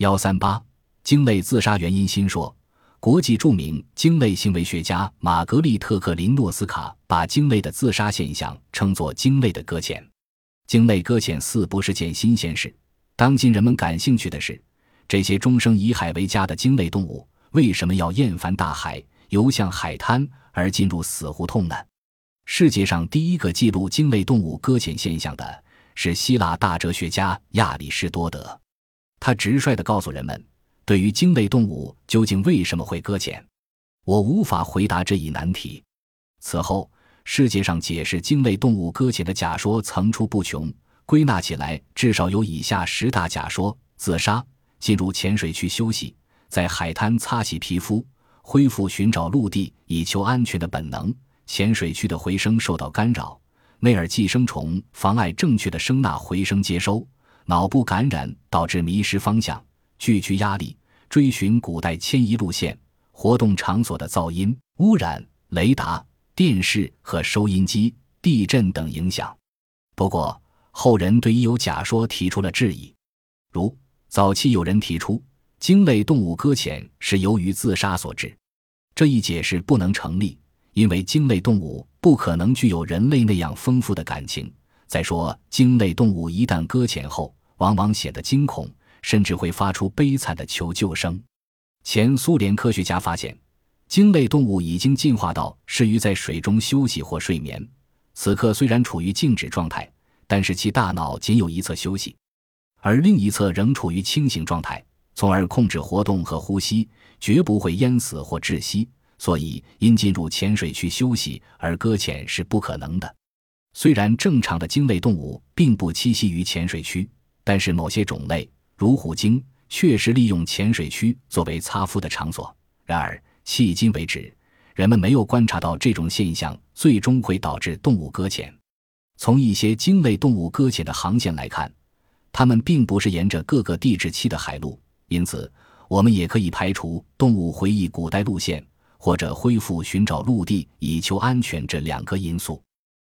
幺三八鲸类自杀原因新说。国际著名鲸类行为学家玛格丽特·克林诺斯卡把鲸类的自杀现象称作“鲸类的搁浅”。鲸类搁浅似不是件新鲜事。当今人们感兴趣的是，这些终生以海为家的鲸类动物为什么要厌烦大海，游向海滩而进入死胡同呢？世界上第一个记录鲸类动物搁浅现象的是希腊大哲学家亚里士多德，他直率地告诉人们。对于鲸类动物究竟为什么会搁浅，我无法回答这一难题。此后，世界上解释鲸类动物搁浅的假说层出不穷，归纳起来至少有以下十大假说：自杀、进入浅水区休息、在海滩擦洗皮肤、恢复寻找陆地以求安全的本能、浅水区的回声受到干扰、内耳寄生虫妨碍正确的声呐回声接收、脑部感染导致迷失方向、聚居压力。追寻古代迁移路线、活动场所的噪音污染、雷达、电视和收音机、地震等影响。不过，后人对已有假说提出了质疑，如早期有人提出鲸类动物搁浅是由于自杀所致，这一解释不能成立，因为鲸类动物不可能具有人类那样丰富的感情。再说，鲸类动物一旦搁浅后，往往显得惊恐。甚至会发出悲惨的求救声。前苏联科学家发现，鲸类动物已经进化到适于在水中休息或睡眠。此刻虽然处于静止状态，但是其大脑仅有一侧休息，而另一侧仍处于清醒状态，从而控制活动和呼吸，绝不会淹死或窒息。所以，因进入浅水区休息而搁浅是不可能的。虽然正常的鲸类动物并不栖息于浅水区，但是某些种类。如虎鲸确实利用浅水区作为擦肤的场所，然而迄今为止，人们没有观察到这种现象最终会导致动物搁浅。从一些鲸类动物搁浅的航线来看，它们并不是沿着各个地质期的海路，因此我们也可以排除动物回忆古代路线或者恢复寻找陆地以求安全这两个因素。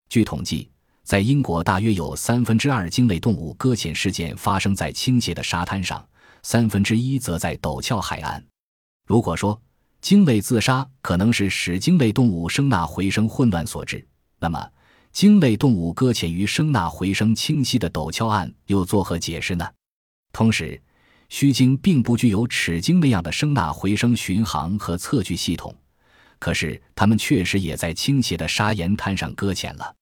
据统计。在英国，大约有三分之二鲸类动物搁浅事件发生在倾斜的沙滩上，三分之一则在陡峭海岸。如果说鲸类自杀可能是使鲸类动物声呐回声混乱所致，那么鲸类动物搁浅于声呐回声清晰的陡峭岸又作何解释呢？同时，须鲸并不具有齿鲸那样的声呐回声巡航和测距系统，可是它们确实也在倾斜的砂岩滩上搁浅了。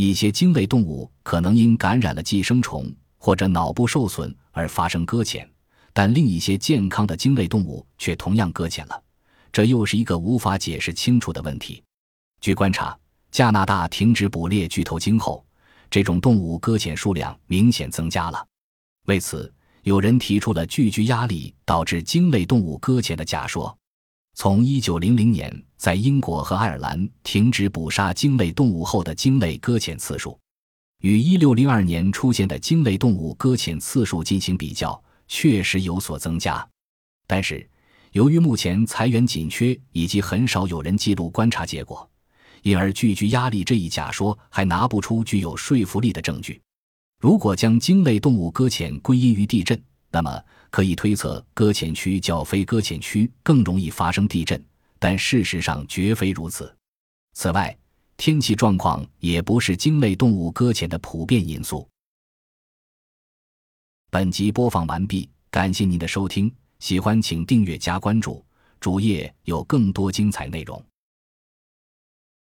一些鲸类动物可能因感染了寄生虫或者脑部受损而发生搁浅，但另一些健康的鲸类动物却同样搁浅了，这又是一个无法解释清楚的问题。据观察，加拿大停止捕猎巨头鲸后，这种动物搁浅数量明显增加了。为此，有人提出了聚居压力导致鲸类动物搁浅的假说。从一九零零年在英国和爱尔兰停止捕杀鲸类动物后的鲸类搁浅次数，与一六零二年出现的鲸类动物搁浅次数进行比较，确实有所增加。但是，由于目前财源紧缺以及很少有人记录观察结果，因而聚居压力这一假说还拿不出具有说服力的证据。如果将鲸类动物搁浅归因于地震，那么可以推测，搁浅区较非搁浅区更容易发生地震，但事实上绝非如此。此外，天气状况也不是鲸类动物搁浅的普遍因素。本集播放完毕，感谢您的收听，喜欢请订阅加关注，主页有更多精彩内容。